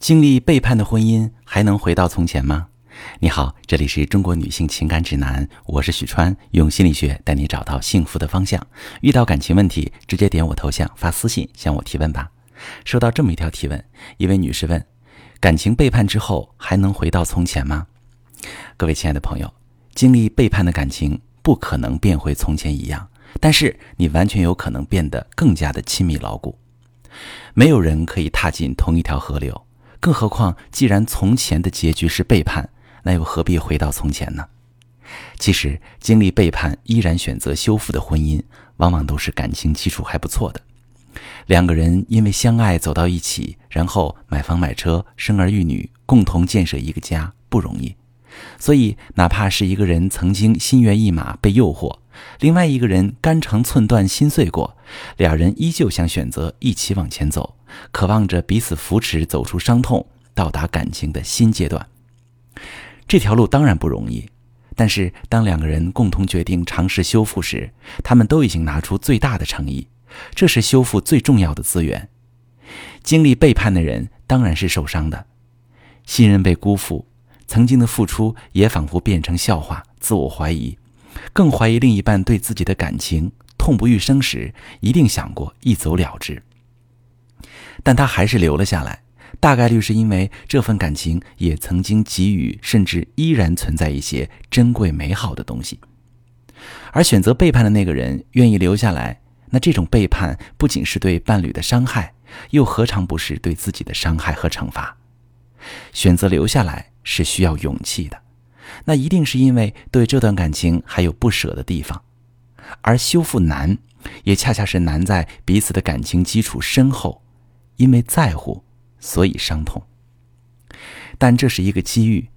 经历背叛的婚姻还能回到从前吗？你好，这里是中国女性情感指南，我是许川，用心理学带你找到幸福的方向。遇到感情问题，直接点我头像发私信向我提问吧。收到这么一条提问，一位女士问：感情背叛之后还能回到从前吗？各位亲爱的朋友，经历背叛的感情不可能变回从前一样，但是你完全有可能变得更加的亲密牢固。没有人可以踏进同一条河流。更何况，既然从前的结局是背叛，那又何必回到从前呢？其实，经历背叛依然选择修复的婚姻，往往都是感情基础还不错的。两个人因为相爱走到一起，然后买房买车、生儿育女，共同建设一个家，不容易。所以，哪怕是一个人曾经心猿意马、被诱惑，另外一个人肝肠寸断、心碎过，两人依旧想选择一起往前走。渴望着彼此扶持，走出伤痛，到达感情的新阶段。这条路当然不容易，但是当两个人共同决定尝试修复时，他们都已经拿出最大的诚意。这是修复最重要的资源。经历背叛的人当然是受伤的，信任被辜负，曾经的付出也仿佛变成笑话，自我怀疑，更怀疑另一半对自己的感情。痛不欲生时，一定想过一走了之。但他还是留了下来，大概率是因为这份感情也曾经给予，甚至依然存在一些珍贵美好的东西。而选择背叛的那个人愿意留下来，那这种背叛不仅是对伴侣的伤害，又何尝不是对自己的伤害和惩罚？选择留下来是需要勇气的，那一定是因为对这段感情还有不舍的地方，而修复难，也恰恰是难在彼此的感情基础深厚。因为在乎，所以伤痛。但这是一个机遇，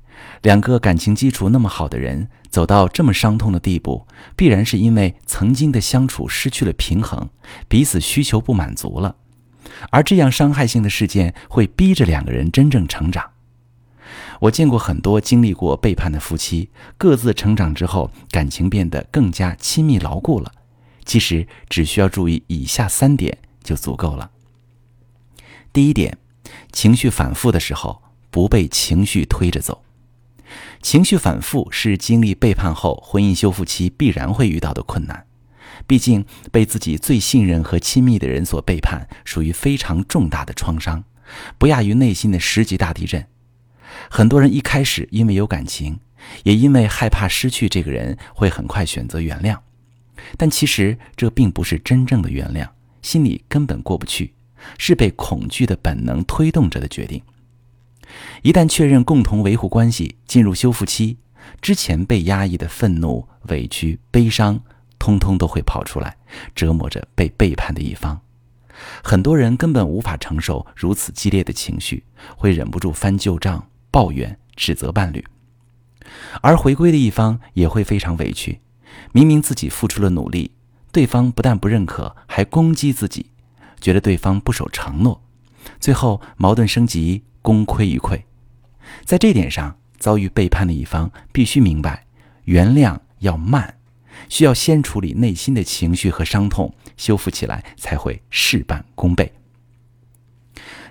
两个感情基础那么好的人走到这么伤痛的地步，必然是因为曾经的相处失去了平衡，彼此需求不满足了。而这样伤害性的事件会逼着两个人真正成长。我见过很多经历过背叛的夫妻，各自成长之后，感情变得更加亲密牢固了。其实只需要注意以下三点就足够了。第一点，情绪反复的时候，不被情绪推着走。情绪反复是经历背叛后婚姻修复期必然会遇到的困难。毕竟被自己最信任和亲密的人所背叛，属于非常重大的创伤，不亚于内心的十级大地震。很多人一开始因为有感情，也因为害怕失去这个人，会很快选择原谅。但其实这并不是真正的原谅，心里根本过不去。是被恐惧的本能推动着的决定。一旦确认共同维护关系，进入修复期，之前被压抑的愤怒、委屈、悲伤，通通都会跑出来，折磨着被背叛的一方。很多人根本无法承受如此激烈的情绪，会忍不住翻旧账、抱怨、指责伴侣。而回归的一方也会非常委屈，明明自己付出了努力，对方不但不认可，还攻击自己。觉得对方不守承诺，最后矛盾升级，功亏一篑。在这点上，遭遇背叛的一方必须明白，原谅要慢，需要先处理内心的情绪和伤痛，修复起来才会事半功倍。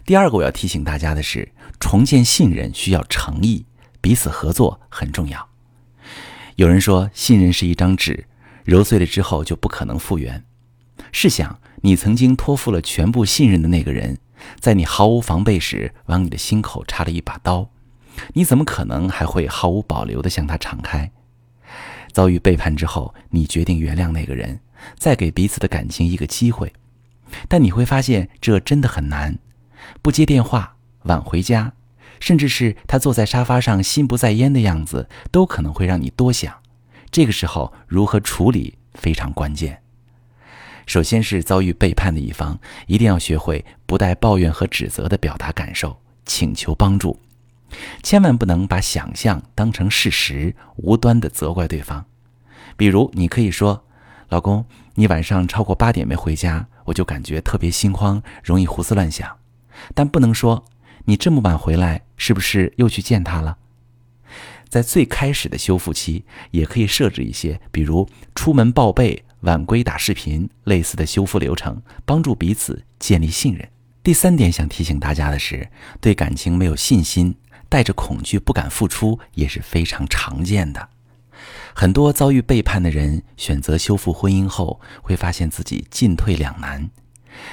第二个我要提醒大家的是，重建信任需要诚意，彼此合作很重要。有人说，信任是一张纸，揉碎了之后就不可能复原。试想。你曾经托付了全部信任的那个人，在你毫无防备时往你的心口插了一把刀，你怎么可能还会毫无保留地向他敞开？遭遇背叛之后，你决定原谅那个人，再给彼此的感情一个机会，但你会发现这真的很难。不接电话、晚回家，甚至是他坐在沙发上心不在焉的样子，都可能会让你多想。这个时候如何处理非常关键。首先是遭遇背叛的一方，一定要学会不带抱怨和指责的表达感受，请求帮助，千万不能把想象当成事实，无端的责怪对方。比如，你可以说：“老公，你晚上超过八点没回家，我就感觉特别心慌，容易胡思乱想。”但不能说：“你这么晚回来，是不是又去见他了？”在最开始的修复期，也可以设置一些，比如出门报备。晚归打视频，类似的修复流程，帮助彼此建立信任。第三点想提醒大家的是，对感情没有信心，带着恐惧不敢付出也是非常常见的。很多遭遇背叛的人选择修复婚姻后，会发现自己进退两难，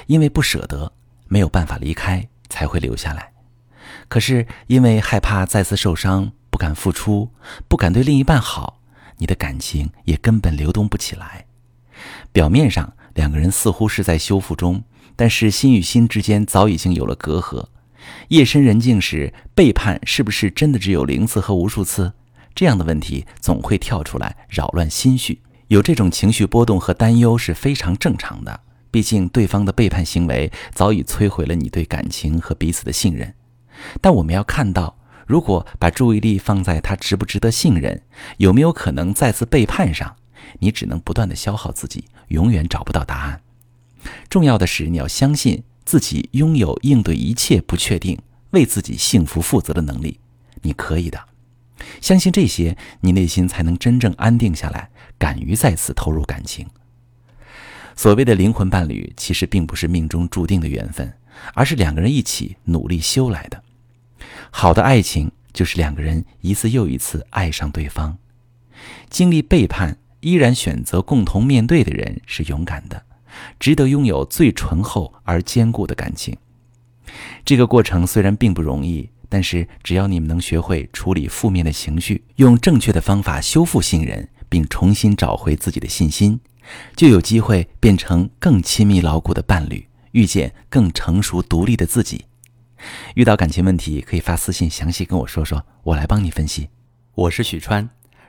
因为不舍得，没有办法离开，才会留下来。可是因为害怕再次受伤，不敢付出，不敢对另一半好，你的感情也根本流动不起来。表面上两个人似乎是在修复中。但是心与心之间早已经有了隔阂，夜深人静时，背叛是不是真的只有零次和无数次？这样的问题总会跳出来扰乱心绪，有这种情绪波动和担忧是非常正常的。毕竟对方的背叛行为早已摧毁了你对感情和彼此的信任。但我们要看到，如果把注意力放在他值不值得信任，有没有可能再次背叛上，你只能不断的消耗自己，永远找不到答案。重要的是，你要相信自己拥有应对一切不确定、为自己幸福负责的能力。你可以的，相信这些，你内心才能真正安定下来，敢于再次投入感情。所谓的灵魂伴侣，其实并不是命中注定的缘分，而是两个人一起努力修来的。好的爱情，就是两个人一次又一次爱上对方，经历背叛依然选择共同面对的人，是勇敢的。值得拥有最醇厚而坚固的感情。这个过程虽然并不容易，但是只要你们能学会处理负面的情绪，用正确的方法修复信任，并重新找回自己的信心，就有机会变成更亲密牢固的伴侣，遇见更成熟独立的自己。遇到感情问题，可以发私信详细跟我说说，我来帮你分析。我是许川，